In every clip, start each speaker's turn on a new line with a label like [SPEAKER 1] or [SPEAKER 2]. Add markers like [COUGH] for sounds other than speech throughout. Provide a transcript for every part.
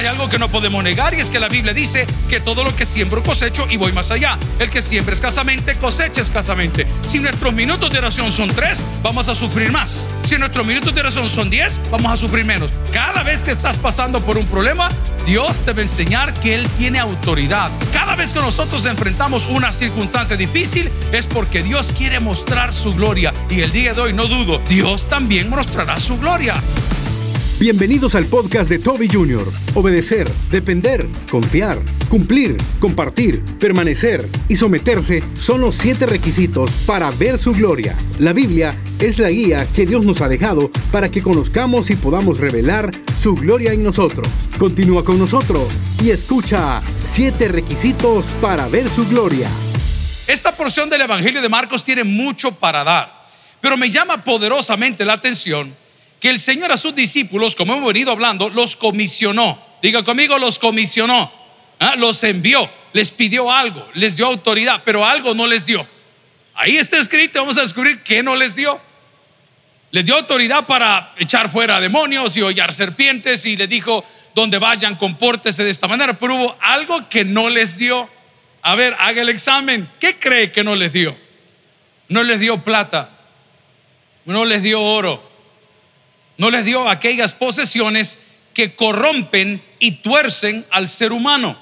[SPEAKER 1] Hay algo que no podemos negar y es que la Biblia dice que todo lo que siembro cosecho y voy más allá. El que siembra escasamente cosecha escasamente. Si nuestros minutos de oración son tres, vamos a sufrir más. Si nuestros minutos de oración son diez, vamos a sufrir menos. Cada vez que estás pasando por un problema, Dios te va a enseñar que Él tiene autoridad. Cada vez que nosotros enfrentamos una circunstancia difícil es porque Dios quiere mostrar su gloria. Y el día de hoy, no dudo, Dios también mostrará su gloria.
[SPEAKER 2] Bienvenidos al podcast de Toby Jr. Obedecer, depender, confiar, cumplir, compartir, permanecer y someterse son los siete requisitos para ver su gloria. La Biblia es la guía que Dios nos ha dejado para que conozcamos y podamos revelar su gloria en nosotros. Continúa con nosotros y escucha siete requisitos para ver su gloria.
[SPEAKER 1] Esta porción del Evangelio de Marcos tiene mucho para dar, pero me llama poderosamente la atención que el Señor a sus discípulos, como hemos venido hablando, los comisionó. Diga conmigo, los comisionó. ¿ah? Los envió, les pidió algo, les dio autoridad, pero algo no les dio. Ahí está escrito, vamos a descubrir qué no les dio. Les dio autoridad para echar fuera demonios y hollar serpientes y les dijo, donde vayan, compórtese de esta manera, pero hubo algo que no les dio. A ver, haga el examen. ¿Qué cree que no les dio? No les dio plata, no les dio oro, no les dio aquellas posesiones que corrompen y tuercen al ser humano.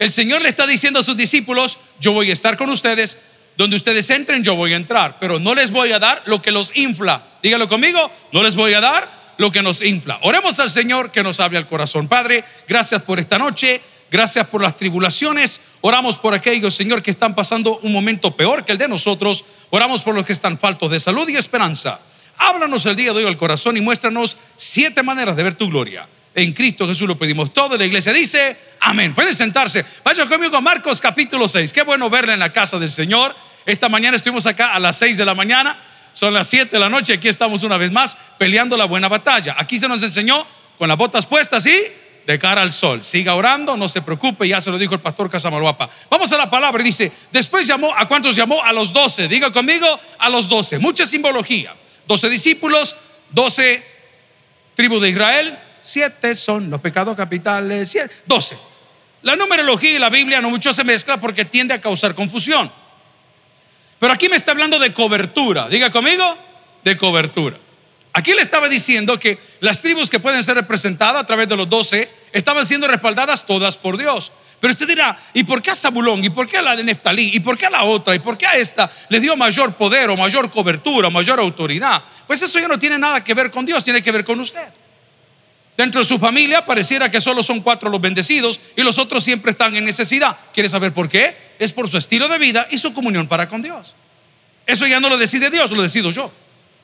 [SPEAKER 1] El Señor le está diciendo a sus discípulos, yo voy a estar con ustedes, donde ustedes entren yo voy a entrar, pero no les voy a dar lo que los infla. Dígalo conmigo, no les voy a dar lo que nos infla. Oremos al Señor que nos hable al corazón. Padre, gracias por esta noche, gracias por las tribulaciones. Oramos por aquellos, Señor, que están pasando un momento peor que el de nosotros. Oramos por los que están faltos de salud y esperanza. Háblanos el día de hoy al corazón y muéstranos siete maneras de ver tu gloria. En Cristo Jesús lo pedimos todo. La iglesia dice, amén. Pueden sentarse. Vaya conmigo a Marcos capítulo 6. Qué bueno verle en la casa del Señor. Esta mañana estuvimos acá a las 6 de la mañana. Son las 7 de la noche. Aquí estamos una vez más peleando la buena batalla. Aquí se nos enseñó con las botas puestas y de cara al sol. Siga orando, no se preocupe, ya se lo dijo el pastor Casamalguapa. Vamos a la palabra y dice, después llamó, ¿a cuántos llamó? A los 12. Diga conmigo, a los 12. Mucha simbología. 12 discípulos, 12 tribus de Israel, 7 son los pecados capitales, 12. La numerología y la Biblia no mucho se mezcla porque tiende a causar confusión. Pero aquí me está hablando de cobertura. Diga conmigo, de cobertura. Aquí le estaba diciendo que las tribus que pueden ser representadas a través de los 12 estaban siendo respaldadas todas por Dios. Pero usted dirá, ¿y por qué a Zabulón? ¿Y por qué a la de Neftalí? ¿Y por qué a la otra? ¿Y por qué a esta le dio mayor poder o mayor cobertura, mayor autoridad? Pues eso ya no tiene nada que ver con Dios, tiene que ver con usted. Dentro de su familia pareciera que solo son cuatro los bendecidos y los otros siempre están en necesidad. ¿Quiere saber por qué? Es por su estilo de vida y su comunión para con Dios. Eso ya no lo decide Dios, lo decido yo.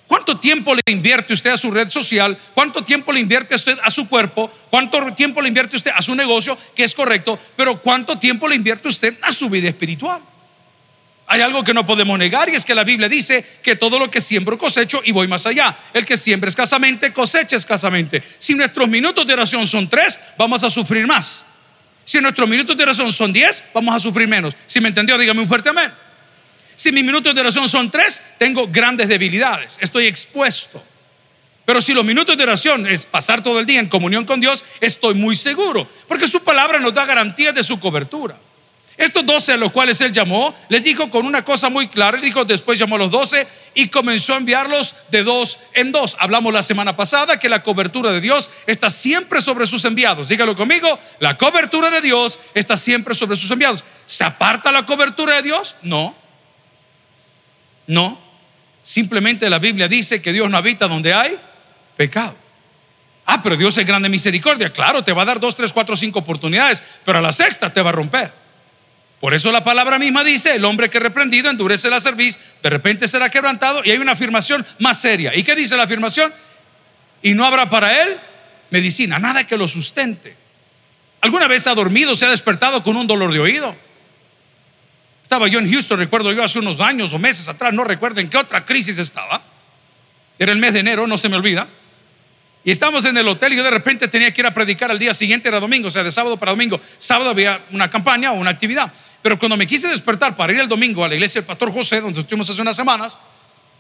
[SPEAKER 1] ¿Cuánto tiempo le invierte usted a su red social? ¿Cuánto tiempo le invierte usted a su cuerpo? ¿Cuánto tiempo le invierte usted a su negocio? Que es correcto, pero ¿cuánto tiempo le invierte usted a su vida espiritual? Hay algo que no podemos negar y es que la Biblia dice que todo lo que siembro cosecho y voy más allá. El que siembra escasamente cosecha escasamente. Si nuestros minutos de oración son tres, vamos a sufrir más. Si nuestros minutos de oración son diez, vamos a sufrir menos. Si me entendió, dígame un fuerte amén. Si mis minutos de oración son tres, tengo grandes debilidades, estoy expuesto. Pero si los minutos de oración es pasar todo el día en comunión con Dios, estoy muy seguro, porque su palabra nos da garantía de su cobertura. Estos doce a los cuales él llamó, les dijo con una cosa muy clara, él dijo, después llamó a los doce y comenzó a enviarlos de dos en dos. Hablamos la semana pasada que la cobertura de Dios está siempre sobre sus enviados. Dígalo conmigo, la cobertura de Dios está siempre sobre sus enviados. ¿Se aparta la cobertura de Dios? No. No, simplemente la Biblia dice que Dios no habita donde hay pecado. Ah, pero Dios es grande misericordia. Claro, te va a dar dos, tres, cuatro, cinco oportunidades, pero a la sexta te va a romper. Por eso la palabra misma dice, el hombre que reprendido endurece la cerviz, de repente será quebrantado y hay una afirmación más seria. ¿Y qué dice la afirmación? Y no habrá para él medicina, nada que lo sustente. ¿Alguna vez ha dormido, se ha despertado con un dolor de oído? Estaba yo en Houston, recuerdo yo hace unos años o meses atrás, no recuerdo en qué otra crisis estaba. Era el mes de enero, no se me olvida. Y estábamos en el hotel y yo de repente tenía que ir a predicar al día siguiente, era domingo, o sea, de sábado para domingo. Sábado había una campaña o una actividad. Pero cuando me quise despertar para ir el domingo a la iglesia del Pastor José, donde estuvimos hace unas semanas,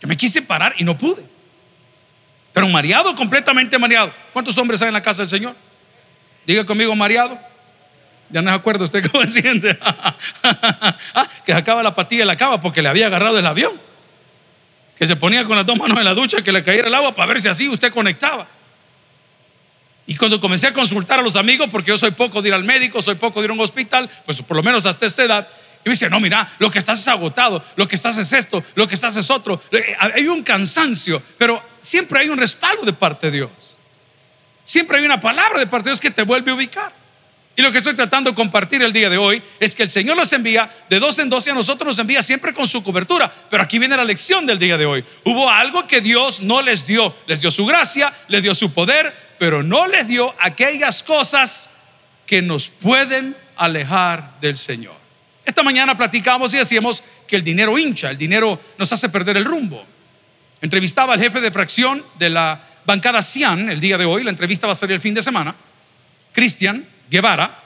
[SPEAKER 1] yo me quise parar y no pude. Pero mareado, completamente mareado. ¿Cuántos hombres hay en la casa del Señor? Diga conmigo, mareado. Ya no se acuerda usted cómo se [LAUGHS] siente. ah, que sacaba la patilla de la cama porque le había agarrado el avión. Que se ponía con las dos manos en la ducha que le cayera el agua para ver si así usted conectaba. Y cuando comencé a consultar a los amigos, porque yo soy poco de ir al médico, soy poco de ir a un hospital, pues por lo menos hasta esta edad, y me dice, no, mira, lo que estás es agotado, lo que estás es esto, lo que estás es otro. Hay un cansancio, pero siempre hay un respaldo de parte de Dios. Siempre hay una palabra de parte de Dios que te vuelve a ubicar. Y lo que estoy tratando de compartir el día de hoy es que el Señor nos envía de dos en dos y a nosotros nos envía siempre con su cobertura. Pero aquí viene la lección del día de hoy. Hubo algo que Dios no les dio. Les dio su gracia, les dio su poder, pero no les dio aquellas cosas que nos pueden alejar del Señor. Esta mañana platicamos y decíamos que el dinero hincha, el dinero nos hace perder el rumbo. Entrevistaba al jefe de fracción de la bancada Cian el día de hoy, la entrevista va a ser el fin de semana, Cristian Guevara,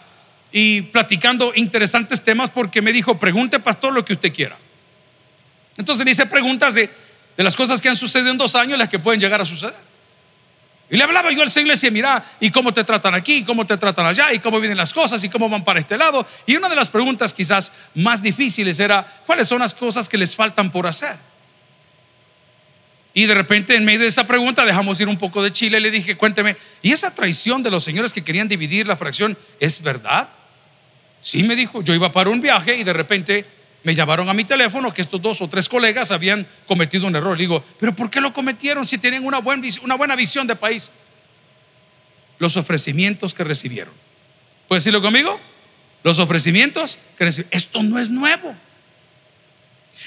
[SPEAKER 1] y platicando interesantes temas porque me dijo, pregunte pastor lo que usted quiera. Entonces le hice preguntas de, las cosas que han sucedido en dos años, las que pueden llegar a suceder. Y le hablaba yo al Señor y le mira, ¿y cómo te tratan aquí? ¿Y cómo te tratan allá? ¿Y cómo vienen las cosas? ¿Y cómo van para este lado? Y una de las preguntas quizás más difíciles era, ¿cuáles son las cosas que les faltan por hacer? Y de repente en medio de esa pregunta dejamos ir un poco de Chile le dije, cuénteme, ¿y esa traición de los señores que querían dividir la fracción es verdad? Sí, me dijo, yo iba para un viaje y de repente me llamaron a mi teléfono que estos dos o tres colegas habían cometido un error. Le digo, pero ¿por qué lo cometieron si tienen una, una buena visión de país? Los ofrecimientos que recibieron. ¿Puede decirlo conmigo? Los ofrecimientos que recibieron. Esto no es nuevo.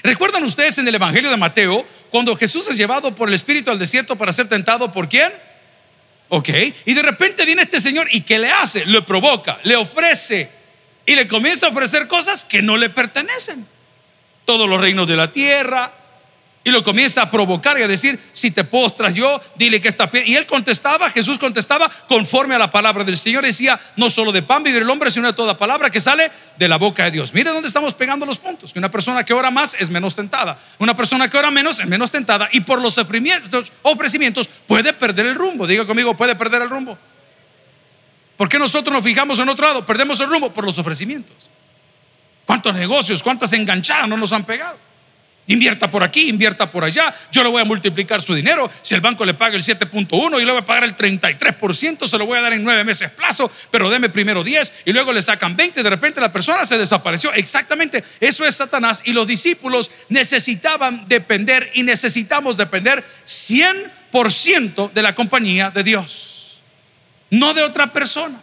[SPEAKER 1] ¿Recuerdan ustedes en el Evangelio de Mateo cuando Jesús es llevado por el Espíritu al desierto para ser tentado por quién? Ok. Y de repente viene este Señor y ¿qué le hace? Le provoca, le ofrece y le comienza a ofrecer cosas que no le pertenecen. Todos los reinos de la tierra. Y lo comienza a provocar y a decir, si te postras yo, dile que está Y él contestaba, Jesús contestaba conforme a la palabra del Señor. Decía, no solo de pan vive el hombre, sino de toda palabra que sale de la boca de Dios. Mire dónde estamos pegando los puntos. Que una persona que ora más es menos tentada. Una persona que ora menos es menos tentada. Y por los ofrecimientos puede perder el rumbo. Diga conmigo, puede perder el rumbo. ¿Por qué nosotros nos fijamos en otro lado? Perdemos el rumbo por los ofrecimientos. ¿Cuántos negocios, cuántas enganchadas no nos han pegado? Invierta por aquí, invierta por allá. Yo le voy a multiplicar su dinero. Si el banco le paga el 7.1 y le voy a pagar el 33%, se lo voy a dar en nueve meses plazo, pero deme primero 10 y luego le sacan 20 y de repente la persona se desapareció. Exactamente, eso es Satanás y los discípulos necesitaban depender y necesitamos depender 100% de la compañía de Dios no de otra persona.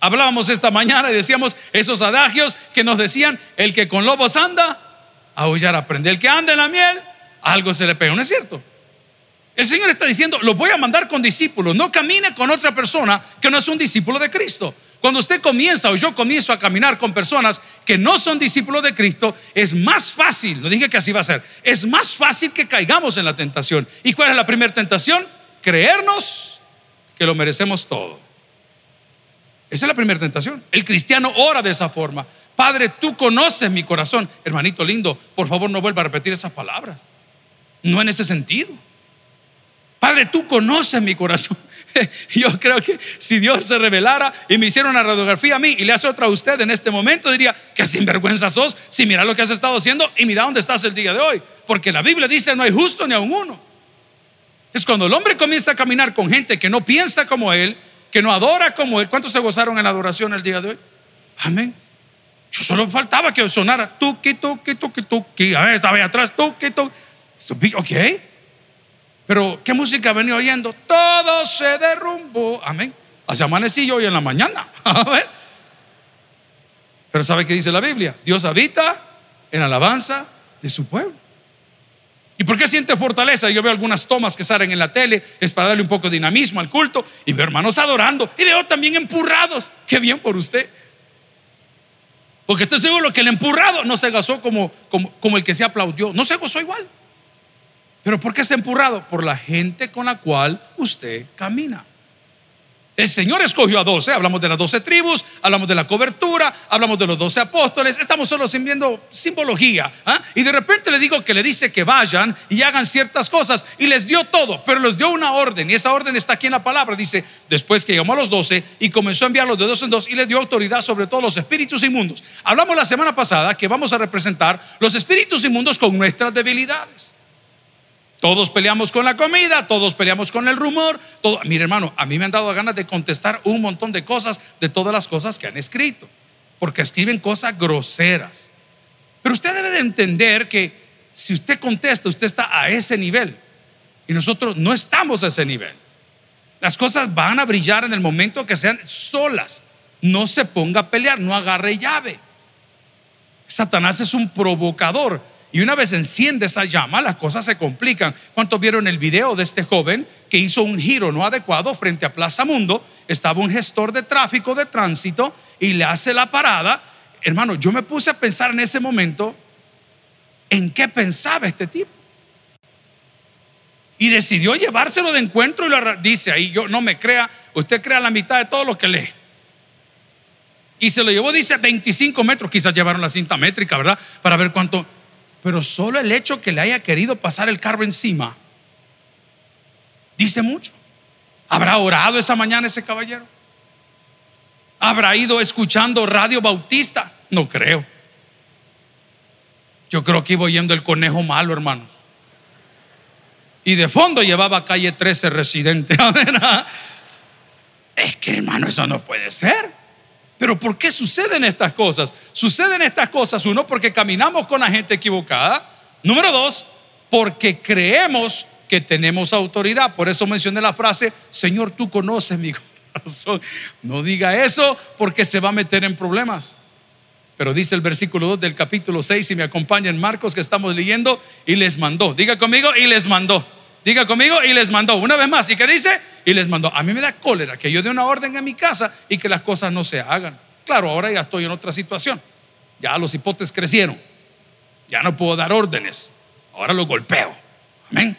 [SPEAKER 1] Hablábamos esta mañana y decíamos esos adagios que nos decían, el que con lobos anda, aullar aprende. El que anda en la miel, algo se le pega, ¿no es cierto? El Señor está diciendo, lo voy a mandar con discípulos, no camine con otra persona que no es un discípulo de Cristo. Cuando usted comienza o yo comienzo a caminar con personas que no son discípulos de Cristo, es más fácil, lo dije que así va a ser, es más fácil que caigamos en la tentación. ¿Y cuál es la primera tentación? Creernos que lo merecemos todo. Esa es la primera tentación. El cristiano ora de esa forma. Padre, tú conoces mi corazón. Hermanito lindo, por favor no vuelva a repetir esas palabras. No en ese sentido. Padre, tú conoces mi corazón. [LAUGHS] Yo creo que si Dios se revelara y me hiciera una radiografía a mí y le hace otra a usted en este momento, diría que sinvergüenza sos si mira lo que has estado haciendo y mira dónde estás el día de hoy. Porque la Biblia dice no hay justo ni a un uno. Es cuando el hombre comienza a caminar con gente que no piensa como él, que no adora como él. ¿Cuántos se gozaron en la adoración el día de hoy? Amén. Yo solo faltaba que sonara tuki, tuki, tuki, tuki. A ver, estaba ahí atrás, tuki, tuki. Ok. Pero, ¿qué música venía oyendo? Todo se derrumbó. Amén. Hacia amanecí hoy en la mañana. [LAUGHS] Pero ¿sabe qué dice la Biblia? Dios habita en alabanza de su pueblo. ¿Y por qué siente fortaleza? Yo veo algunas tomas que salen en la tele, es para darle un poco de dinamismo al culto, y veo hermanos adorando, y veo también empurrados. Qué bien por usted. Porque estoy seguro que el empurrado no se gozó como, como, como el que se aplaudió, no se gozó igual. Pero ¿por qué se empurrado? Por la gente con la cual usted camina. El Señor escogió a doce, hablamos de las doce tribus, hablamos de la cobertura, hablamos de los doce apóstoles, estamos solo viendo simbología. ¿ah? Y de repente le digo que le dice que vayan y hagan ciertas cosas y les dio todo, pero les dio una orden y esa orden está aquí en la palabra. Dice, después que llamó a los doce y comenzó a enviarlos de dos en dos y les dio autoridad sobre todos los espíritus inmundos. Hablamos la semana pasada que vamos a representar los espíritus inmundos con nuestras debilidades. Todos peleamos con la comida, todos peleamos con el rumor. Mire, hermano, a mí me han dado ganas de contestar un montón de cosas de todas las cosas que han escrito, porque escriben cosas groseras. Pero usted debe de entender que si usted contesta, usted está a ese nivel y nosotros no estamos a ese nivel. Las cosas van a brillar en el momento que sean solas. No se ponga a pelear, no agarre llave. Satanás es un provocador y una vez enciende esa llama, las cosas se complican. ¿Cuántos vieron el video de este joven que hizo un giro no adecuado frente a Plaza Mundo? Estaba un gestor de tráfico, de tránsito, y le hace la parada. Hermano, yo me puse a pensar en ese momento en qué pensaba este tipo. Y decidió llevárselo de encuentro y lo dice ahí, yo no me crea, usted crea la mitad de todo lo que lee. Y se lo llevó, dice, 25 metros, quizás llevaron la cinta métrica, ¿verdad? Para ver cuánto pero solo el hecho que le haya querido pasar el carro encima dice mucho. ¿Habrá orado esa mañana ese caballero? ¿Habrá ido escuchando Radio Bautista? No creo. Yo creo que iba oyendo el conejo malo, hermanos. Y de fondo llevaba calle 13 residente. [LAUGHS] Es que, hermano, eso no puede ser. Pero ¿por qué suceden estas cosas? Suceden estas cosas, uno, porque caminamos con la gente equivocada. Número dos, porque creemos que tenemos autoridad. Por eso mencioné la frase, Señor, tú conoces mi [LAUGHS] corazón. No diga eso porque se va a meter en problemas. Pero dice el versículo 2 del capítulo 6, si me acompañan Marcos que estamos leyendo, y les mandó. Diga conmigo, y les mandó. Diga conmigo y les mandó. Una vez más. ¿Y qué dice? Y les mandó. A mí me da cólera que yo dé una orden en mi casa y que las cosas no se hagan. Claro, ahora ya estoy en otra situación. Ya los hipotes crecieron. Ya no puedo dar órdenes. Ahora los golpeo. Amén.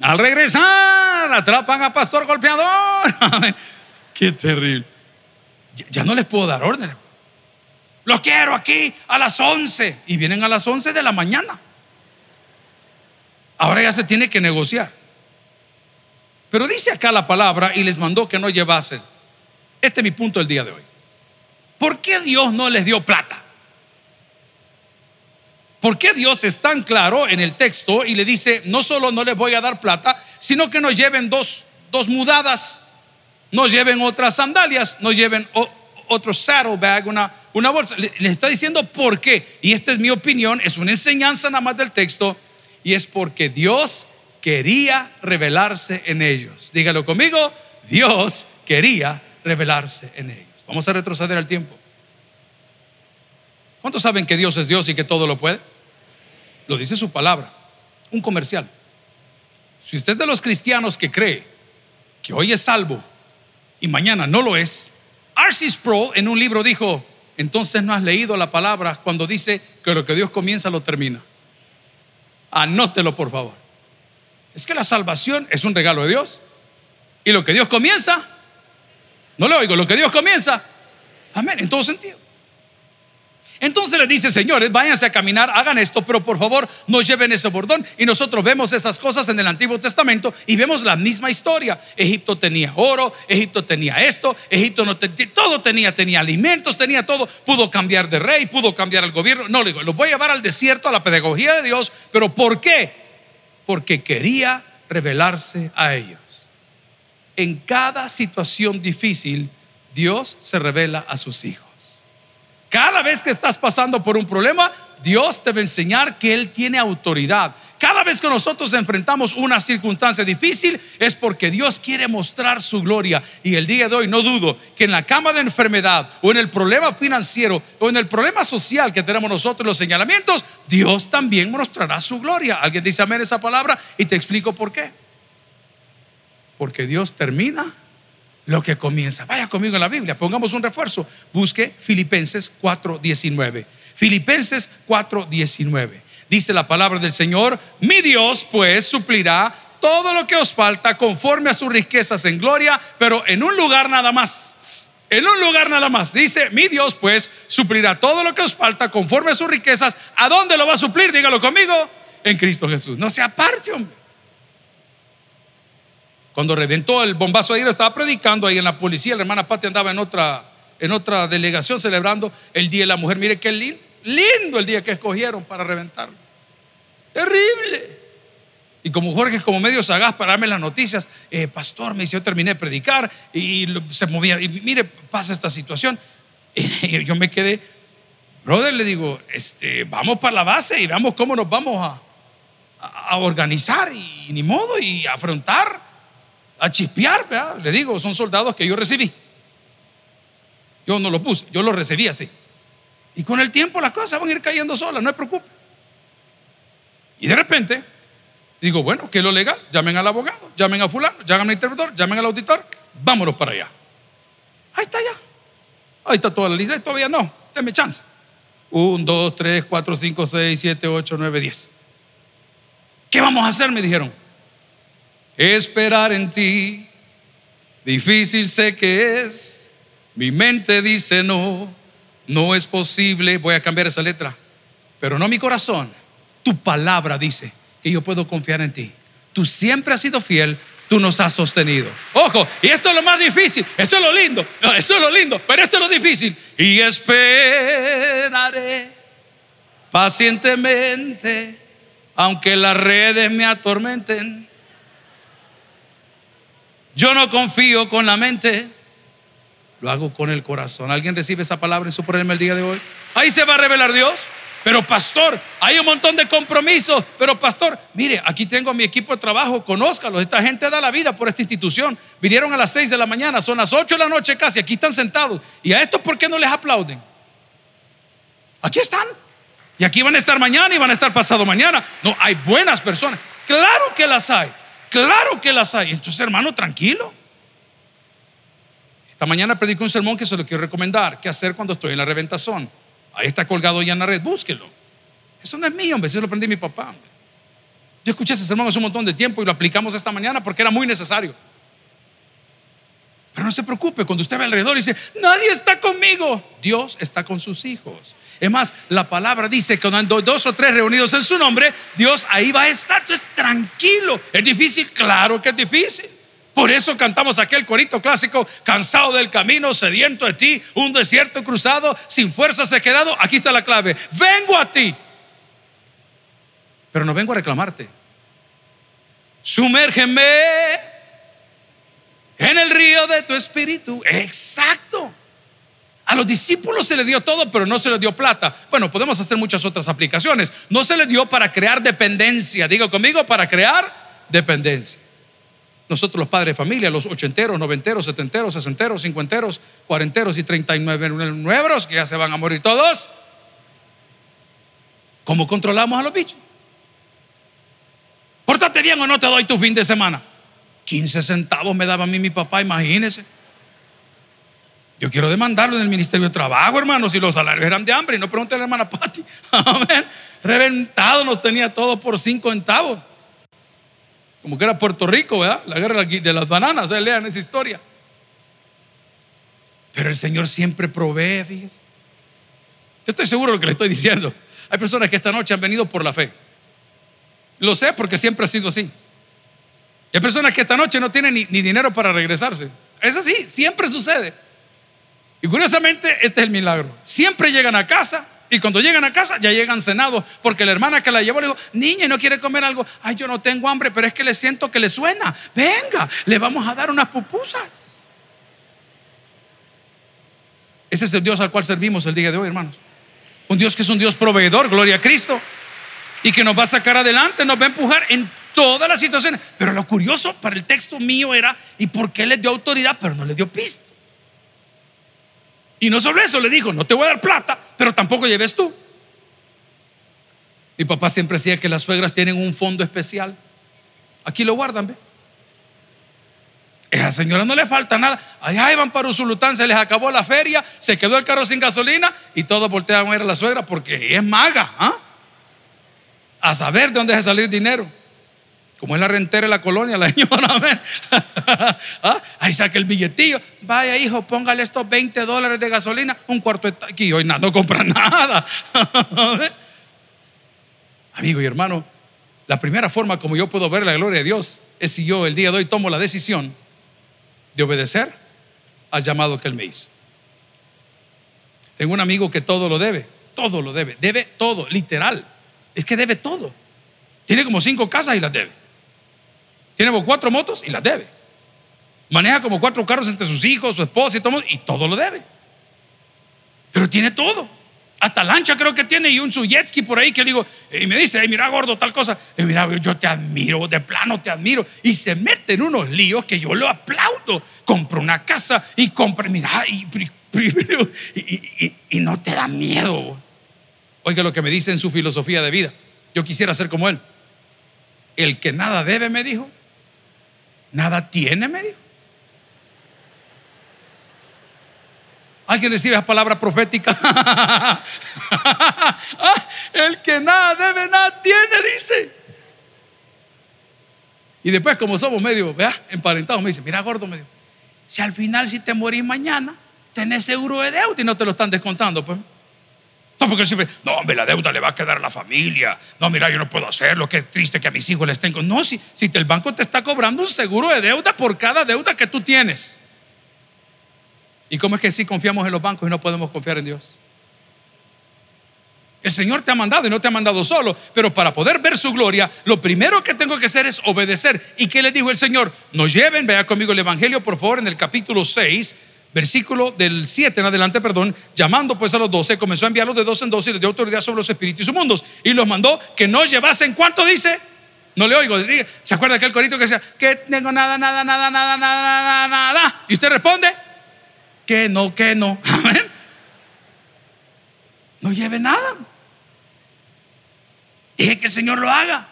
[SPEAKER 1] Al regresar, atrapan a pastor golpeador. [LAUGHS] Qué terrible. Ya, no les puedo dar órdenes. Los quiero aquí a las 11 y vienen a las 11 de la mañana. Ahora ya se tiene que negociar. Pero dice acá la palabra y les mandó que no llevasen. Este es mi punto del día de hoy. ¿Por qué Dios no les dio plata? ¿Por qué Dios es tan claro en el texto y le dice, no solo no les voy a dar plata, sino que nos lleven dos, dos mudadas, nos lleven otras sandalias, nos lleven otro saddlebag, una, una bolsa? Le, le está diciendo por qué. Y esta es mi opinión, es una enseñanza nada más del texto y es porque Dios quería revelarse en ellos. Dígalo conmigo, Dios quería revelarse en ellos. Vamos a retroceder al tiempo. ¿Cuántos saben que Dios es Dios y que todo lo puede? Lo dice su palabra. Un comercial. Si usted es de los cristianos que cree que hoy es salvo y mañana no lo es, R.C. Sproul en un libro dijo, entonces no has leído la palabra cuando dice que lo que Dios comienza lo termina. Anótelo, por favor. Es que la salvación es un regalo de Dios. Y lo que Dios comienza, no le oigo, lo que Dios comienza, amén, en todo sentido. Entonces le dice, señores, váyanse a caminar, hagan esto, pero por favor no lleven ese bordón. Y nosotros vemos esas cosas en el Antiguo Testamento y vemos la misma historia. Egipto tenía oro, Egipto tenía esto, Egipto no tenía, todo tenía, tenía alimentos, tenía todo. Pudo cambiar de rey, pudo cambiar el gobierno. No, le digo, los voy a llevar al desierto, a la pedagogía de Dios, pero ¿por qué? Porque quería revelarse a ellos. En cada situación difícil, Dios se revela a sus hijos. Cada vez que estás pasando por un problema, Dios te va a enseñar que Él tiene autoridad. Cada vez que nosotros enfrentamos una circunstancia difícil es porque Dios quiere mostrar su gloria. Y el día de hoy no dudo que en la cama de enfermedad o en el problema financiero o en el problema social que tenemos nosotros, los señalamientos, Dios también mostrará su gloria. Alguien dice amén esa palabra y te explico por qué. Porque Dios termina lo que comienza. Vaya conmigo en la Biblia, pongamos un refuerzo. Busque Filipenses 4:19. Filipenses 4:19. Dice la palabra del Señor, mi Dios pues suplirá todo lo que os falta conforme a sus riquezas en gloria, pero en un lugar nada más. En un lugar nada más. Dice, mi Dios pues suplirá todo lo que os falta conforme a sus riquezas. ¿A dónde lo va a suplir? Dígalo conmigo. En Cristo Jesús. No se aparte, hombre. Cuando reventó el bombazo ayer, estaba predicando ahí en la policía. La hermana Pati andaba en otra, en otra delegación celebrando el Día de la Mujer. Mire qué lindo, lindo el día que escogieron para reventarlo. Terrible. Y como Jorge es como medio sagaz para darme las noticias, eh, pastor, me dice, yo terminé de predicar y se movía. Y mire, pasa esta situación. Y [LAUGHS] yo me quedé, brother, le digo, este, vamos para la base y veamos cómo nos vamos a, a organizar y, ni modo y afrontar, a chispear. Le digo, son soldados que yo recibí. Yo no lo puse, yo lo recibí así. Y con el tiempo las cosas van a ir cayendo solas, no se preocupe. Y de repente Digo, bueno, ¿qué es lo legal? Llamen al abogado, llamen a fulano, llamen al interventor, llamen al auditor, vámonos para allá. Ahí está ya. Ahí está toda la lista. Todavía no. Deme chance. Un, dos, tres, cuatro, cinco, seis, siete, ocho, nueve, diez. ¿Qué vamos a hacer? Me dijeron. Esperar en ti. Difícil sé que es. Mi mente dice no. No es posible. Voy a cambiar esa letra. Pero no mi corazón. Tu palabra dice que yo puedo confiar en ti. Tú siempre has sido fiel, tú nos has sostenido. Ojo, y esto es lo más difícil, eso es lo lindo, eso es lo lindo, pero esto es lo difícil. Y esperaré pacientemente, aunque las redes me atormenten. Yo no confío con la mente, lo hago con el corazón. ¿Alguien recibe esa palabra en su problema el día de hoy? Ahí se va a revelar Dios. Pero pastor, hay un montón de compromisos. Pero pastor, mire, aquí tengo a mi equipo de trabajo, conózcalos. Esta gente da la vida por esta institución. Vinieron a las 6 de la mañana, son las 8 de la noche casi, aquí están sentados. ¿Y a estos por qué no les aplauden? Aquí están. Y aquí van a estar mañana y van a estar pasado mañana. No, hay buenas personas. Claro que las hay. Claro que las hay. Entonces, hermano, tranquilo. Esta mañana predico un sermón que se lo quiero recomendar. ¿Qué hacer cuando estoy en la reventazón? Ahí está colgado ya en la red, búsquelo. Eso no es mío, hombre, eso lo aprendí mi papá. Yo escuché ese sermón hace un montón de tiempo y lo aplicamos esta mañana porque era muy necesario. Pero no se preocupe, cuando usted ve alrededor y dice, nadie está conmigo, Dios está con sus hijos. Es más, la palabra dice que cuando dos o tres reunidos en su nombre, Dios ahí va a estar. Entonces, tranquilo. ¿Es difícil? Claro que es difícil. Por eso cantamos aquel corito clásico, cansado del camino, sediento de ti, un desierto cruzado, sin fuerzas he quedado. Aquí está la clave, vengo a ti. Pero no vengo a reclamarte. Sumérgeme en el río de tu espíritu. Exacto. A los discípulos se le dio todo, pero no se les dio plata. Bueno, podemos hacer muchas otras aplicaciones. No se le dio para crear dependencia. Digo conmigo, para crear dependencia. Nosotros los padres de familia, los ochenteros, noventeros, setenteros, sesenteros, cincuenteros, cuarenteros y treinta y nueve nuevos que ya se van a morir todos. ¿Cómo controlamos a los bichos? Pórtate bien o no te doy tu fin de semana. 15 centavos me daba a mí mi papá, imagínese. Yo quiero demandarlo en el Ministerio de Trabajo, hermano, si los salarios eran de hambre. No pregunte a la hermana Patti. [LAUGHS] Amén. Reventado nos tenía todo por cinco centavos. Como que era Puerto Rico, ¿verdad? La guerra de las bananas, ¿eh? lean esa historia. Pero el Señor siempre provee, fíjese. Yo estoy seguro de lo que le estoy diciendo. Hay personas que esta noche han venido por la fe. Lo sé porque siempre ha sido así. Hay personas que esta noche no tienen ni, dinero para regresarse. Es así, siempre sucede. Y curiosamente, este es el milagro. Siempre llegan a casa y cuando llegan a casa ya llegan cenados, porque la hermana que la llevó le dijo, niña, ¿no quiere comer algo? Ay, yo no tengo hambre, pero es que le siento que le suena. Venga, le vamos a dar unas pupusas. Ese es el Dios al cual servimos el día de hoy, hermanos. Un Dios que es un Dios proveedor, gloria a Cristo, y que nos va a sacar adelante, nos va a empujar en todas las situaciones. Pero lo curioso para el texto mío era, ¿y por qué le dio autoridad, pero no le dio pista? Y no solo eso, le dijo, no te voy a dar plata, pero tampoco lleves tú. Mi papá siempre decía que las suegras tienen un fondo especial. Aquí lo guardan, ¿ve? Esa señora no le falta nada. Allá iban para Usulután, se les acabó la feria, se quedó el carro sin gasolina y todos volteaban a ver a la suegra porque es maga. ¿ah? A saber de dónde es salir dinero. Como es la rentera de la colonia, la señora, [LAUGHS] ¿Ah? ahí saca el billetillo. Vaya, hijo, póngale estos 20 dólares de gasolina, un cuarto de aquí. Hoy no compra nada. [LAUGHS] Amigo y hermano, la primera forma como yo puedo ver la gloria de Dios es si yo el día de hoy tomo la decisión de obedecer al llamado que Él me hizo. Tengo un amigo que todo lo debe, todo lo debe, debe todo, literal. Es que debe todo. Tiene como cinco casas y las debe. Tiene como cuatro motos y las debe. Maneja como cuatro carros entre sus hijos, su esposa y todo, y todo lo debe. Pero tiene todo. Hasta lancha creo que tiene y un Suyetski por ahí que le digo, y me dice, mira gordo, tal cosa. Y mira, yo te admiro, de plano te admiro. Y se mete en unos líos que yo lo aplaudo. Compra una casa y compra, mira, [LAUGHS] y, no te da miedo. Oiga lo que me dice en su filosofía de vida. Yo quisiera ser como él. El que nada debe, me dijo, nada tiene, me dijo. ¿Alguien recibe esa palabra profética? [LAUGHS] El que nada debe, nada tiene, dice. Y después, como somos medio, vea, emparentados, me dice, mira, gordo, me dijo, si al final si te morís mañana, tenés seguro de deuda y no te lo están descontando, pues. No, porque siempre, no, hombre, la deuda le va a quedar a la familia. No, mira, yo no puedo hacerlo. Qué triste que a mis hijos les tengo. No, si, si el banco te está cobrando un seguro de deuda por cada deuda que tú tienes. ¿Y cómo es que sí confiamos en los bancos y no podemos confiar en Dios? El Señor te ha mandado y no te ha mandado solo, pero para poder ver su gloria, lo primero que tengo que hacer es obedecer. ¿Y qué le dijo el Señor? Nos lleven, vea conmigo el Evangelio, por favor, en el capítulo 6, versículo del 7 en adelante, perdón, llamando pues a los 12, comenzó a enviarlos de dos en dos y les dio autoridad sobre los espíritus y mundos. Y los mandó que no llevasen, ¿cuánto dice? No le oigo. ¿Se acuerda aquel corito que decía, que tengo nada, nada, nada, nada, nada, nada, nada? Y usted responde, que no, que no. [LAUGHS] Amén. No lleve nada. Deje que el Señor lo haga.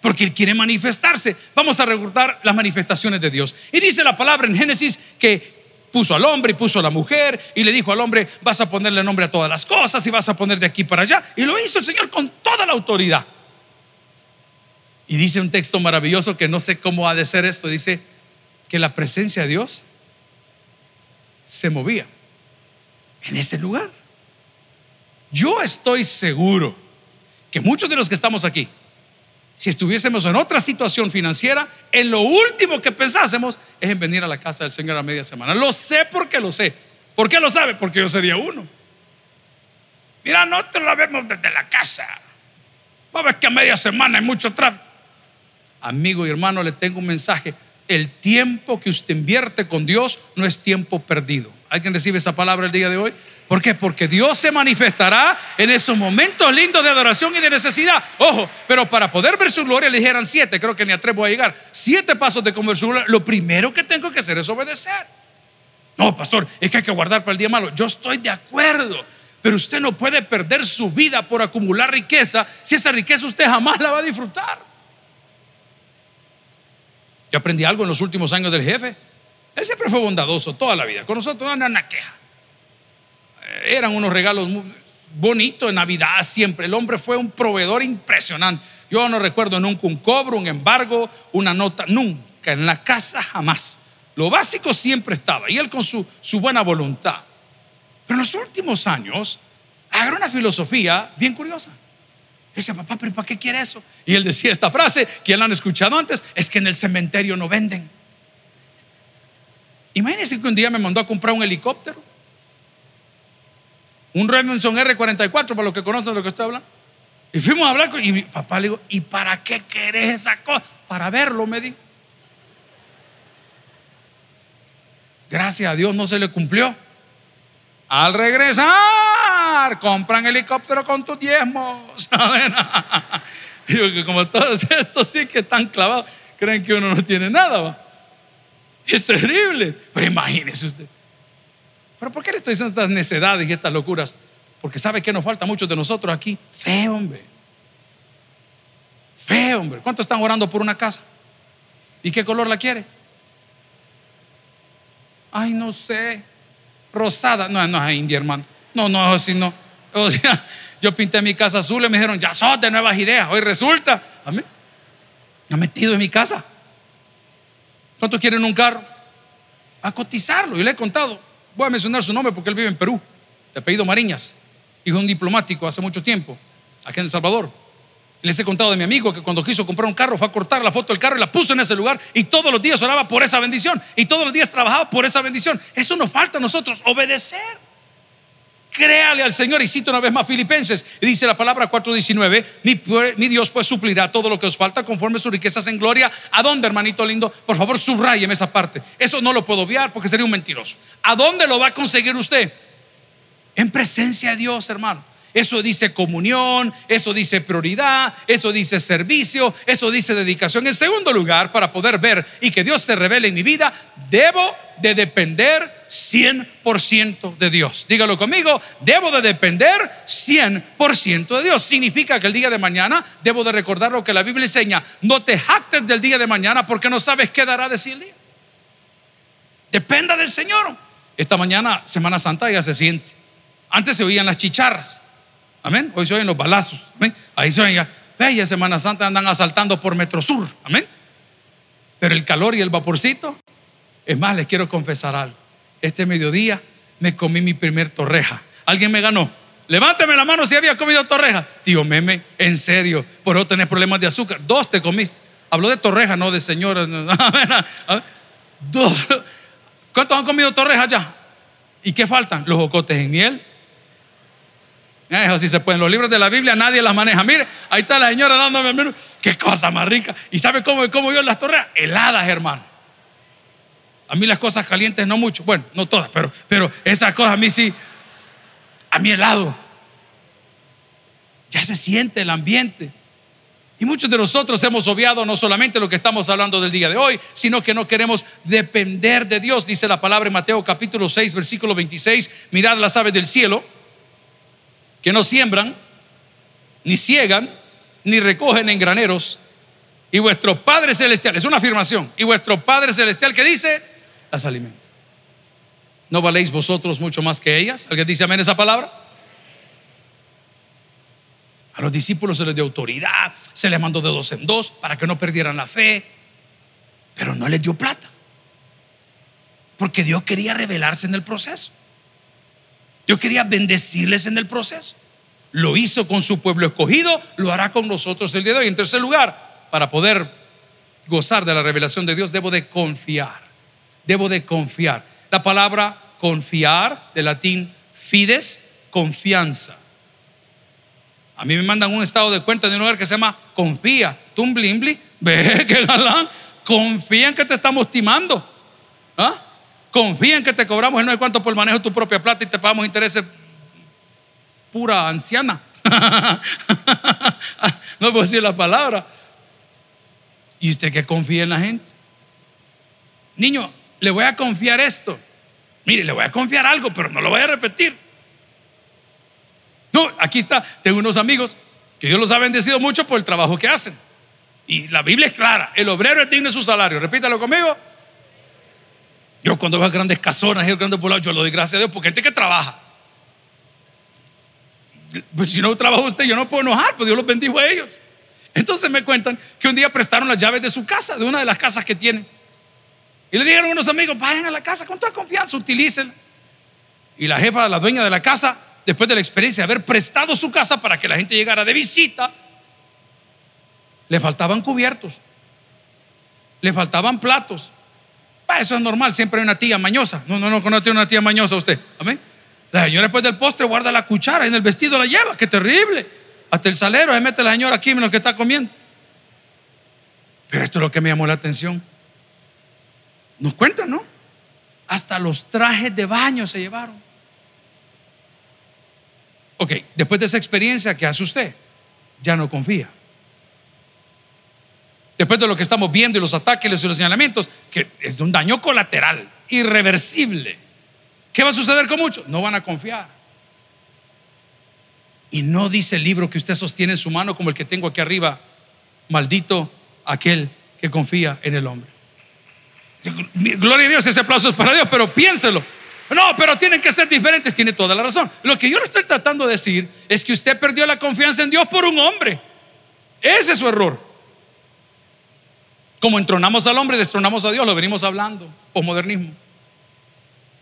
[SPEAKER 1] Porque Él quiere manifestarse. Vamos a recordar las manifestaciones de Dios. Y dice la palabra en Génesis que puso al hombre y puso a la mujer y le dijo al hombre, vas a ponerle nombre a todas las cosas y vas a poner de aquí para allá. Y lo hizo el Señor con toda la autoridad. Y dice un texto maravilloso que no sé cómo ha de ser esto, dice que la presencia de Dios se movía en ese lugar. Yo estoy seguro que muchos de los que estamos aquí, si estuviésemos en otra situación financiera, en lo último que pensásemos es en venir a la casa del Señor a media semana. Lo sé porque lo sé. ¿Por qué lo sabe? Porque yo sería uno. Mira, nosotros lo vemos desde la casa. ver que a media semana hay mucho tráfico. Amigo y hermano, le tengo un mensaje. El tiempo que usted invierte con Dios no es tiempo perdido. ¿Alguien recibe esa palabra el día de hoy? ¿Por qué? Porque Dios se manifestará en esos momentos lindos de adoración y de necesidad. Ojo, pero para poder ver su gloria le dijeran siete, creo que ni atrevo a llegar. Siete pasos de comer su gloria. Lo primero que tengo que hacer es obedecer. No, pastor, es que hay que guardar para el día malo. Yo estoy de acuerdo, pero usted no puede perder su vida por acumular riqueza si esa riqueza usted jamás la va a disfrutar. Yo aprendí algo en los últimos años del jefe. Él siempre fue bondadoso toda la vida. Con nosotros no anda una queja eran unos regalos bonitos de Navidad siempre. El hombre fue un proveedor impresionante. Yo no recuerdo nunca un cobro, un embargo, una nota, nunca. En la casa jamás. Lo básico siempre estaba. Y él con su, su buena voluntad. Pero en los últimos años agarró una filosofía bien curiosa. Él decía, papá, pero ¿para qué quiere eso? Y él decía esta frase, que la han escuchado antes, es que en el cementerio no venden. Imagínense que un día me mandó a comprar un helicóptero un Remington R44, para los que conocen de lo que estoy hablando. Y fuimos a hablar con, y mi papá le dijo, ¿y para qué querés esa cosa? Para verlo, me dijo. Gracias a Dios no se le cumplió. Al regresar, compran helicóptero con tus diezmos. [LAUGHS] Digo que como todos estos sí que están clavados, creen que uno no tiene nada. ¿va? Es terrible. Pero imagínese usted. ¿Pero por qué le estoy diciendo estas necedades y estas locuras? Porque sabe que nos falta muchos de nosotros aquí. Fe, hombre. Fe, hombre. ¿Cuántos están orando por una casa? ¿Y qué color la quiere? Ay, no sé. Rosada. No, no es india, hermano. No, no, así no. [LAUGHS] Yo pinté mi casa azul y me dijeron, ya sos de nuevas ideas. Hoy resulta. Amén. ha metido en mi casa. ¿Cuántos quieren un carro? A cotizarlo. Y le he contado. Voy a mencionar su nombre porque él vive en Perú, de apellido Mariñas, hijo de un diplomático hace mucho tiempo, aquí en El Salvador. Les he contado de mi amigo que cuando quiso comprar un carro fue a cortar la foto del carro y la puso en ese lugar y todos los días oraba por esa bendición y todos los días trabajaba por esa bendición. Eso nos falta a nosotros, obedecer. Créale al Señor y cito una vez más Filipenses y dice la palabra 4:19, mi, mi, Dios pues suplirá todo lo que os falta conforme sus riquezas en gloria. ¿A dónde, hermanito lindo? Por favor, subrayen esa parte. Eso no lo puedo obviar porque sería un mentiroso. ¿A dónde lo va a conseguir usted? En presencia de Dios, hermano. Eso dice comunión, eso dice prioridad, eso dice servicio, eso dice dedicación. En segundo lugar, para poder ver y que Dios se revele en mi vida, debo de depender 100% de Dios. Dígalo conmigo, debo de depender 100% de Dios. Significa que el día de mañana debo de recordar lo que la Biblia enseña. No te jactes del día de mañana porque no sabes qué dará de sí el día. Dependa del Señor. Esta mañana, Semana Santa, ya se siente. Antes se oían las chicharras. Amén. Hoy se oyen los balazos. Amén. Ahí se oyen ya. Bella Semana Santa andan asaltando por Metrosur. Amén. Pero el calor y el vaporcito. Es más, les quiero confesar algo. Este mediodía me comí mi primer torreja. ¿Alguien me ganó? Levánteme la mano si había comido torreja. Tío Meme, en serio, por eso tenés problemas de azúcar. Dos te comiste. Habló de torreja, no de señora. [LAUGHS] Dos. ¿Cuántos han comido torreja ya? ¿Y qué faltan? Los jocotes en miel, eso sí se pueden. Los libros de la Biblia nadie las maneja. Mire, ahí está la señora dándome al Qué cosa más rica. ¿Y sabe cómo, cómo yo las torres? Heladas, hermano. A mí las cosas calientes no mucho. Bueno, no todas, pero, pero esas cosas a mí sí. A mí helado. Ya se siente el ambiente. Y muchos de nosotros hemos obviado no solamente lo que estamos hablando del día de hoy, sino que no queremos depender de Dios. Dice la palabra en Mateo capítulo 6, versículo 26. Mirad las aves del cielo que no siembran, ni ciegan, ni recogen en graneros. Y vuestro Padre Celestial, es una afirmación, y vuestro Padre Celestial que dice, las alimenta. ¿No valéis vosotros mucho más que ellas? ¿Alguien dice amén esa palabra? A los discípulos se les dio autoridad, se les mandó de dos en dos para que no perdieran la fe, pero no les dio plata. Porque Dios quería revelarse en el proceso. Yo quería bendecirles en el proceso. Lo hizo con su pueblo escogido, lo hará con nosotros el día de hoy. En tercer lugar, para poder gozar de la revelación de Dios, debo de confiar. Debo de confiar. La palabra confiar, de latín fides, confianza. A mí me mandan un estado de cuenta de un lugar que se llama confía. Tumblimbli, [LAUGHS] ve que galán. Confía en que te estamos timando. ¿Ah? Confía en que te cobramos el no sé cuánto por manejo de tu propia plata y te pagamos intereses pura anciana. [LAUGHS] no puedo decir la palabra. ¿Y usted que confía en la gente? Niño, le voy a confiar esto. Mire, le voy a confiar algo, pero no lo voy a repetir. No, aquí está. Tengo unos amigos que Dios los ha bendecido mucho por el trabajo que hacen. Y la Biblia es clara. El obrero es digno de su salario. Repítalo conmigo. Yo cuando veo grandes casonas y grandes poblados, yo lo doy gracias a Dios porque gente que trabaja. Pues si no trabaja usted, yo no puedo enojar, pues Dios los bendijo a ellos. Entonces me cuentan que un día prestaron las llaves de su casa, de una de las casas que tienen. Y le dijeron a unos amigos, vayan a la casa con toda confianza, utilicen. Y la jefa, la dueña de la casa, después de la experiencia de haber prestado su casa para que la gente llegara de visita, le faltaban cubiertos, le faltaban platos, eso es normal, siempre hay una tía mañosa. No, no, no, no tiene una tía mañosa usted. Amén. La señora después del postre guarda la cuchara en el vestido la lleva, qué terrible. Hasta el salero se mete la señora aquí en lo que está comiendo. Pero esto es lo que me llamó la atención. Nos cuentan, ¿no? Hasta los trajes de baño se llevaron. Ok, después de esa experiencia, ¿qué hace usted? Ya no confía. Después de lo que estamos viendo y los ataques y los señalamientos, que es un daño colateral, irreversible. ¿Qué va a suceder con muchos? No van a confiar. Y no dice el libro que usted sostiene en su mano como el que tengo aquí arriba, maldito aquel que confía en el hombre. Gloria a Dios, ese aplauso es para Dios, pero piénselo. No, pero tienen que ser diferentes, tiene toda la razón. Lo que yo le estoy tratando de decir es que usted perdió la confianza en Dios por un hombre. Ese es su error. Como entronamos al hombre, destronamos a Dios, lo venimos hablando, posmodernismo.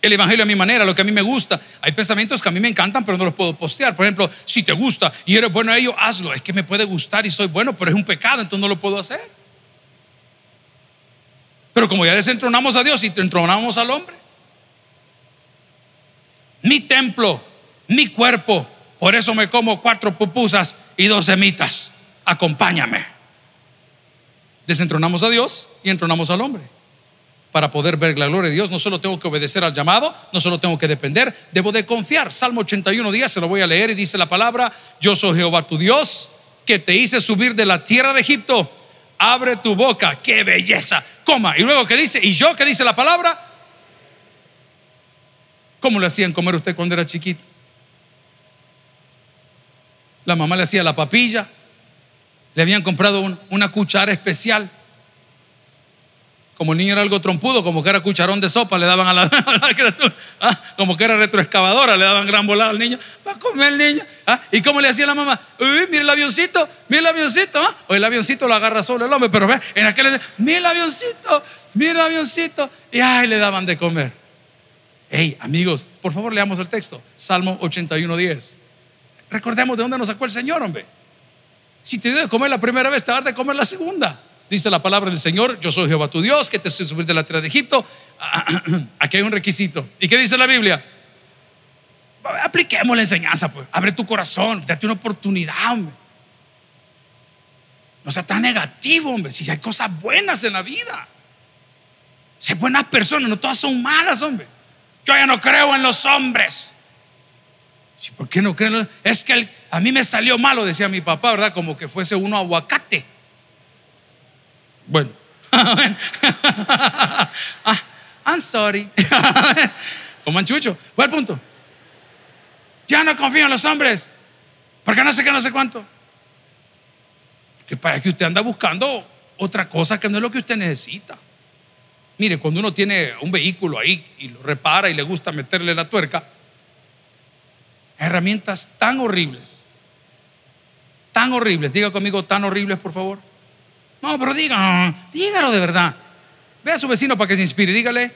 [SPEAKER 1] El evangelio a mi manera, lo que a mí me gusta. Hay pensamientos que a mí me encantan, pero no los puedo postear. Por ejemplo, si te gusta y eres bueno a ello, hazlo. Es que me puede gustar y soy bueno, pero es un pecado, entonces no lo puedo hacer. Pero como ya desentronamos a Dios y entronamos al hombre, mi templo, mi cuerpo, por eso me como cuatro pupusas y dos semitas. Acompáñame. Desentronamos a Dios y entronamos al hombre. Para poder ver la gloria de Dios, no solo tengo que obedecer al llamado, no solo tengo que depender, debo de confiar. Salmo 81 días, se lo voy a leer y dice la palabra, yo soy Jehová tu Dios, que te hice subir de la tierra de Egipto. Abre tu boca, qué belleza. Coma. Y luego que dice, y yo que dice la palabra, ¿cómo le hacían comer usted cuando era chiquito? La mamá le hacía la papilla, le habían comprado una cuchara especial. Como el niño era algo trompudo, como que era cucharón de sopa, le daban [LAUGHS] a la, criatura. ¿ah? Como que era retroexcavadora, le daban gran volada al niño. Va a comer el niño. ¿ah? ¿Y cómo le hacía la mamá? Uy, mire el avioncito, mire el avioncito. ¿ah? O el avioncito lo agarra solo el hombre, pero ve, en aquel, mire el avioncito, mire el avioncito. Y ay, le daban de comer. Hey, amigos, por favor leamos el texto. Salmo 81, 10. Recordemos de dónde nos sacó el Señor, hombre. Si te dio de comer la primera vez, te va a dar de comer la segunda. Dice la palabra del Señor, yo soy Jehová tu Dios, que te hace subir de la tierra de Egipto. [CLEARS THROAT] Aquí hay un requisito. ¿Y qué dice la Biblia? Apliquemos la enseñanza, pues. Abre tu corazón, date una oportunidad, hombre. No sea tan negativo, hombre. Si hay cosas buenas en la vida. Si buenas personas, no todas son malas, hombre. Yo ya no creo en los hombres. ¿Por qué no creen? Es que a mí me salió malo, decía mi papá, ¿verdad? Como que fuese uno aguacate. Bueno. [LAUGHS] ah, I'm sorry. [LAUGHS] Como anchucho. El punto. Ya no confío en los hombres. Porque no sé qué, no sé cuánto. Que para que usted anda buscando otra cosa que no es lo que usted necesita. Mire, cuando uno tiene un vehículo ahí y lo repara y le gusta meterle la tuerca, herramientas tan horribles, tan horribles, diga conmigo tan horribles, por favor. No, pero diga, dígalo de verdad. Ve a su vecino para que se inspire, dígale,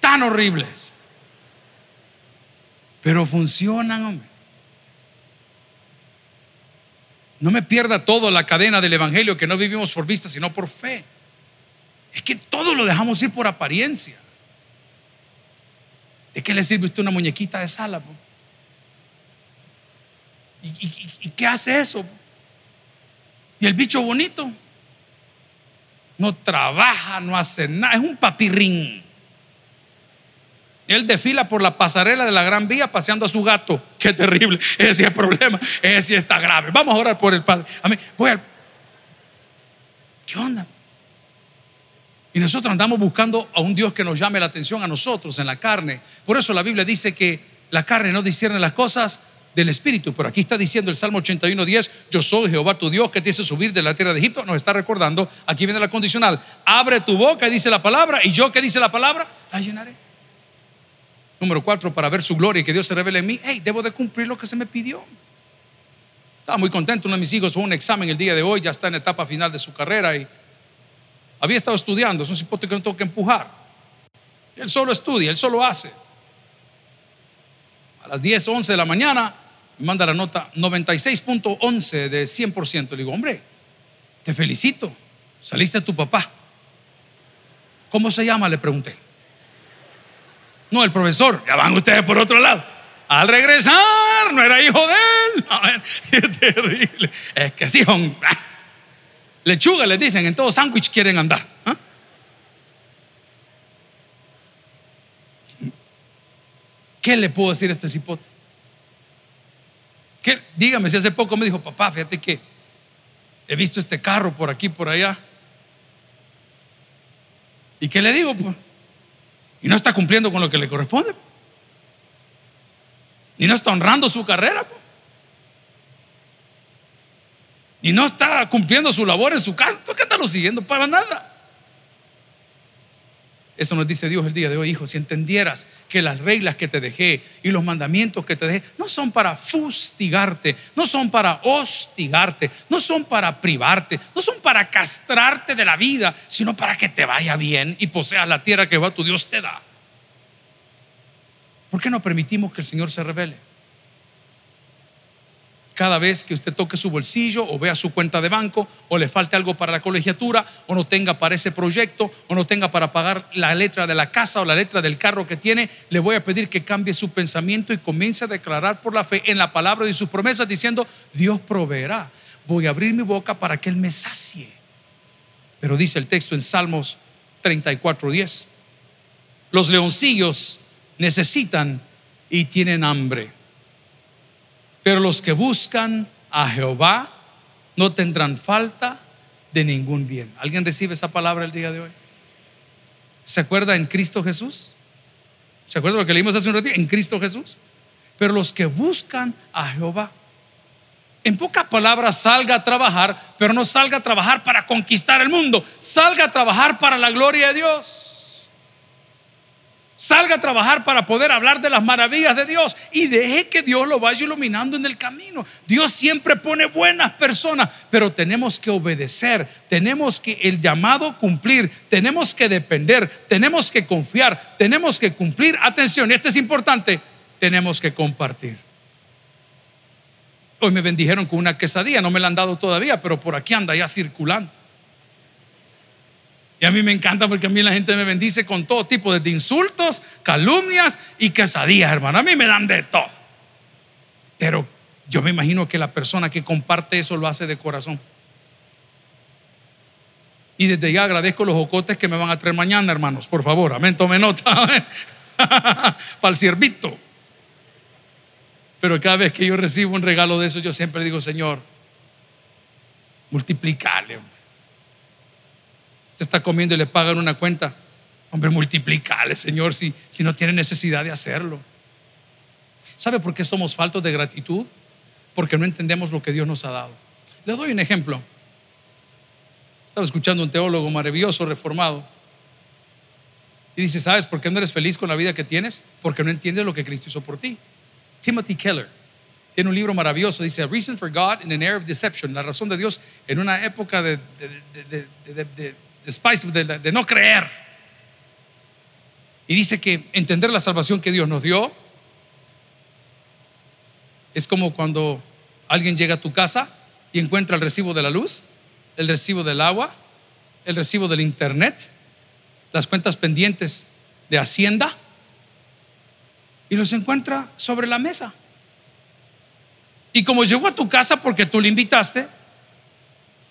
[SPEAKER 1] tan horribles. Pero funcionan, hombre. No me pierda todo la cadena del Evangelio que no vivimos por vista, sino por fe. Es que todo lo dejamos ir por apariencia. ¿De qué le sirve usted una muñequita de sala? ¿Y, qué hace eso? Y el bicho bonito no trabaja, no hace nada, es un papirrín. Él desfila por la pasarela de la Gran Vía paseando a su gato. [LAUGHS] Qué terrible. Ese es el problema. Ese está grave. Vamos a orar por el Padre. Amén. Voy ¿Qué onda? Y nosotros andamos buscando a un Dios que nos llame la atención a nosotros en la carne. Por eso la Biblia dice que la carne no discierne las cosas del Espíritu. Pero aquí está diciendo el Salmo 81, 10, yo soy Jehová tu Dios que te hizo subir de la tierra de Egipto. Nos está recordando, aquí viene la condicional, abre tu boca, dice la palabra, y yo que dice la palabra, la llenaré. Número cuatro, para ver su gloria y que Dios se revele en mí, hey, debo de cumplir lo que se me pidió. Estaba muy contento, uno de mis hijos fue un examen el día de hoy, ya está en etapa final de su carrera y había estado estudiando, es un cipote que no tengo que empujar. Él solo estudia, él solo hace. A las 10, 11 de la mañana manda la nota 96.11 de 100%. Le digo, hombre, te felicito, saliste a tu papá. ¿Cómo se llama? Le pregunté. No, el profesor, ya van ustedes por otro lado. Al regresar, no era hijo de él. [LAUGHS] qué terrible. Es que sí, son lechuga, les dicen, en todo sándwich quieren andar. ¿ah? ¿Qué le puedo decir a este cipote? Dígame si hace poco me dijo, papá, fíjate que he visto este carro por aquí, por allá. ¿Y qué le digo? Pues? Y no está cumpliendo con lo que le corresponde. Y no está honrando su carrera. Pues. Y no está cumpliendo su labor en su casa. ¿Tú qué estás lo siguiendo? Para nada. Eso nos dice Dios el día de hoy, hijo, si entendieras que las reglas que te dejé y los mandamientos que te dejé no son para fustigarte, no son para hostigarte, no son para privarte, no son para castrarte de la vida, sino para que te vaya bien y poseas la tierra que va tu Dios te da. ¿Por qué no permitimos que el Señor se revele? Cada vez que usted toque su bolsillo o vea su cuenta de banco o le falte algo para la colegiatura o no tenga para ese proyecto o no tenga para pagar la letra de la casa o la letra del carro que tiene, le voy a pedir que cambie su pensamiento y comience a declarar por la fe en la palabra y sus promesas diciendo, Dios proveerá. Voy a abrir mi boca para que Él me sacie. Pero dice el texto en Salmos 34:10, los leoncillos necesitan y tienen hambre pero los que buscan a Jehová no tendrán falta de ningún bien. ¿Alguien recibe esa palabra el día de hoy? ¿Se acuerda en Cristo Jesús? ¿Se acuerda lo que leímos hace un ratito? En Cristo Jesús. Pero los que buscan a Jehová. En pocas palabras, salga a trabajar, pero no salga a trabajar para conquistar el mundo. Salga a trabajar para la gloria de Dios. Salga a trabajar para poder hablar de las maravillas de Dios y deje que Dios lo vaya iluminando en el camino. Dios siempre pone buenas personas, pero tenemos que obedecer, tenemos que el llamado cumplir, tenemos que depender, tenemos que confiar, tenemos que cumplir. Atención, esto es importante, tenemos que compartir. Hoy me bendijeron con una quesadilla, no me la han dado todavía, pero por aquí anda ya circulando. Y a mí me encanta porque a mí la gente me bendice con todo tipo de insultos, calumnias y quesadillas, hermano. A mí me dan de todo. Pero yo me imagino que la persona que comparte eso lo hace de corazón. Y desde ya agradezco los ocotes que me van a traer mañana, hermanos. Por favor, amén, tome nota. [LAUGHS] Para el ciervito. Pero cada vez que yo recibo un regalo de eso, yo siempre digo, Señor, multiplicale. Usted está comiendo y le pagan una cuenta. Hombre, multiplicale, Señor, si, si no tiene necesidad de hacerlo. ¿Sabe por qué somos faltos de gratitud? Porque no entendemos lo que Dios nos ha dado. Le doy un ejemplo. Estaba escuchando un teólogo maravilloso, reformado. Y dice, ¿sabes por qué no eres feliz con la vida que tienes? Porque no entiendes lo que Cristo hizo por ti. Timothy Keller tiene un libro maravilloso, dice A Reason for God in an Era of Deception, la razón de Dios en una época de, no creer. Y dice que entender la salvación que Dios nos dio es como cuando alguien llega a tu casa y encuentra el recibo de la luz, el recibo del agua, el recibo del internet, las cuentas pendientes de Hacienda y los encuentra sobre la mesa. Y como llegó a tu casa porque tú le invitaste,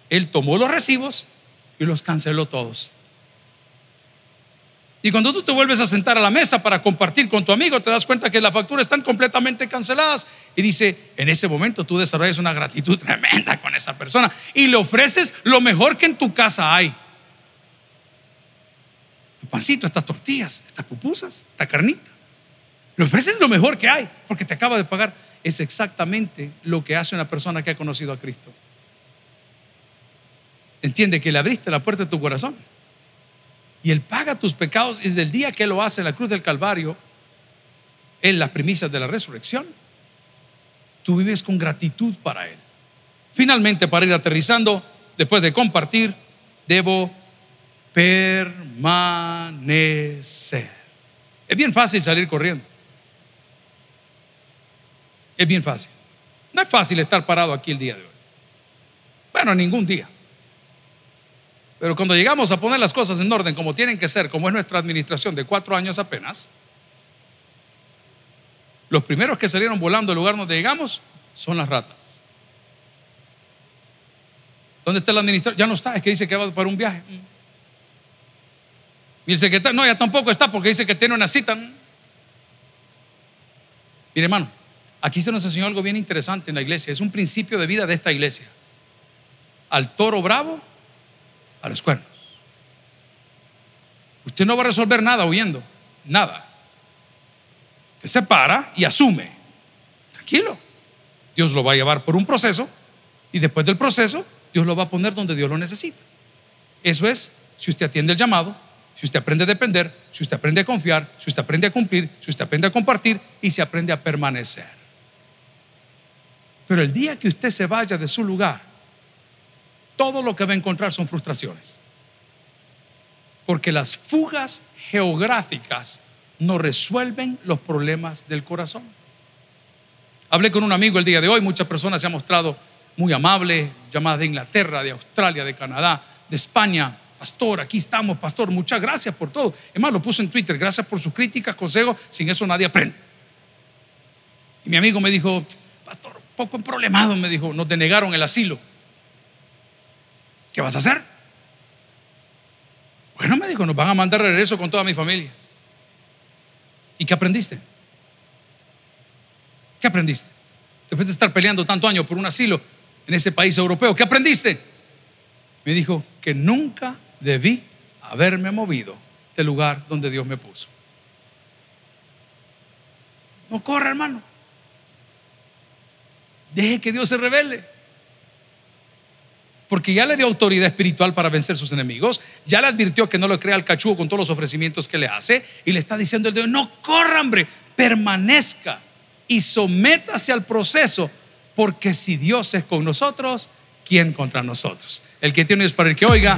[SPEAKER 1] él tomó los recibos y los canceló todos. Y cuando tú te vuelves a sentar a la mesa para compartir con tu amigo, te das cuenta que las facturas están completamente canceladas. Y dice, en ese momento tú desarrollas una gratitud tremenda con esa persona y le ofreces lo mejor que en tu casa hay. Tu pancito, estas tortillas, estas pupusas, esta carnita. Le ofreces lo mejor que hay porque te acaba de pagar. Es exactamente lo que hace una persona que ha conocido a Cristo entiende que le abriste la puerta de tu corazón. Y Él paga tus pecados desde el día que lo hace en la cruz del Calvario, en las primicias de la resurrección. Tú vives con gratitud para Él. Finalmente, para ir aterrizando, después de compartir, debo permanecer. Es bien fácil salir corriendo. Es bien fácil. No es fácil estar parado aquí el día de hoy. Bueno, ningún día. Pero cuando llegamos a poner las cosas en orden como tienen que ser, como es nuestra administración de cuatro años apenas, los primeros que salieron volando del lugar donde llegamos son las ratas. ¿Dónde está el administrador? Ya no está, es que dice que va para un viaje. Y el secretario, no, ya tampoco está porque dice que tiene una cita. Mire, hermano, aquí se nos enseñó algo bien interesante en la iglesia. Es un principio de vida de esta iglesia. Al toro bravo a los cuernos. Usted no va a resolver nada huyendo, nada. Usted se para y asume. Tranquilo. Dios lo va a llevar por un proceso y después del proceso Dios lo va a poner donde Dios lo necesita. Eso es si usted atiende el llamado si usted aprende a depender, si usted aprende a confiar, si usted aprende a cumplir, si usted aprende a compartir y se aprende a permanecer. Pero el día que usted se vaya de su lugar, todo lo que va a encontrar son frustraciones. Porque las fugas geográficas no resuelven los problemas del corazón. Hablé con un amigo el día de hoy, muchas personas se han mostrado muy amables, llamadas de Inglaterra, de Australia, de Canadá, de España. Pastor, aquí estamos, pastor, muchas gracias por todo. Es más, lo puse en Twitter, gracias por sus críticas, consejos, sin eso nadie aprende. Y mi amigo me dijo, pastor, poco problemado, me dijo, nos denegaron el asilo. ¿Qué vas a hacer? Bueno, me dijo, nos van a mandar regreso con toda mi familia. ¿Y qué aprendiste? ¿Qué aprendiste? Después de estar peleando tanto año por un asilo en ese país europeo, ¿qué aprendiste? Me dijo que nunca debí haberme movido del lugar donde Dios me puso. No corra, hermano. Deje que Dios se revele. Porque ya le dio autoridad espiritual para vencer sus enemigos. Ya le advirtió que no le crea al cachugo con todos los ofrecimientos que le hace. Y le está diciendo el Dios, no corra, hombre, permanezca y sométase al proceso. Porque si Dios es con nosotros, ¿quién contra nosotros? El que tiene es para el que oiga,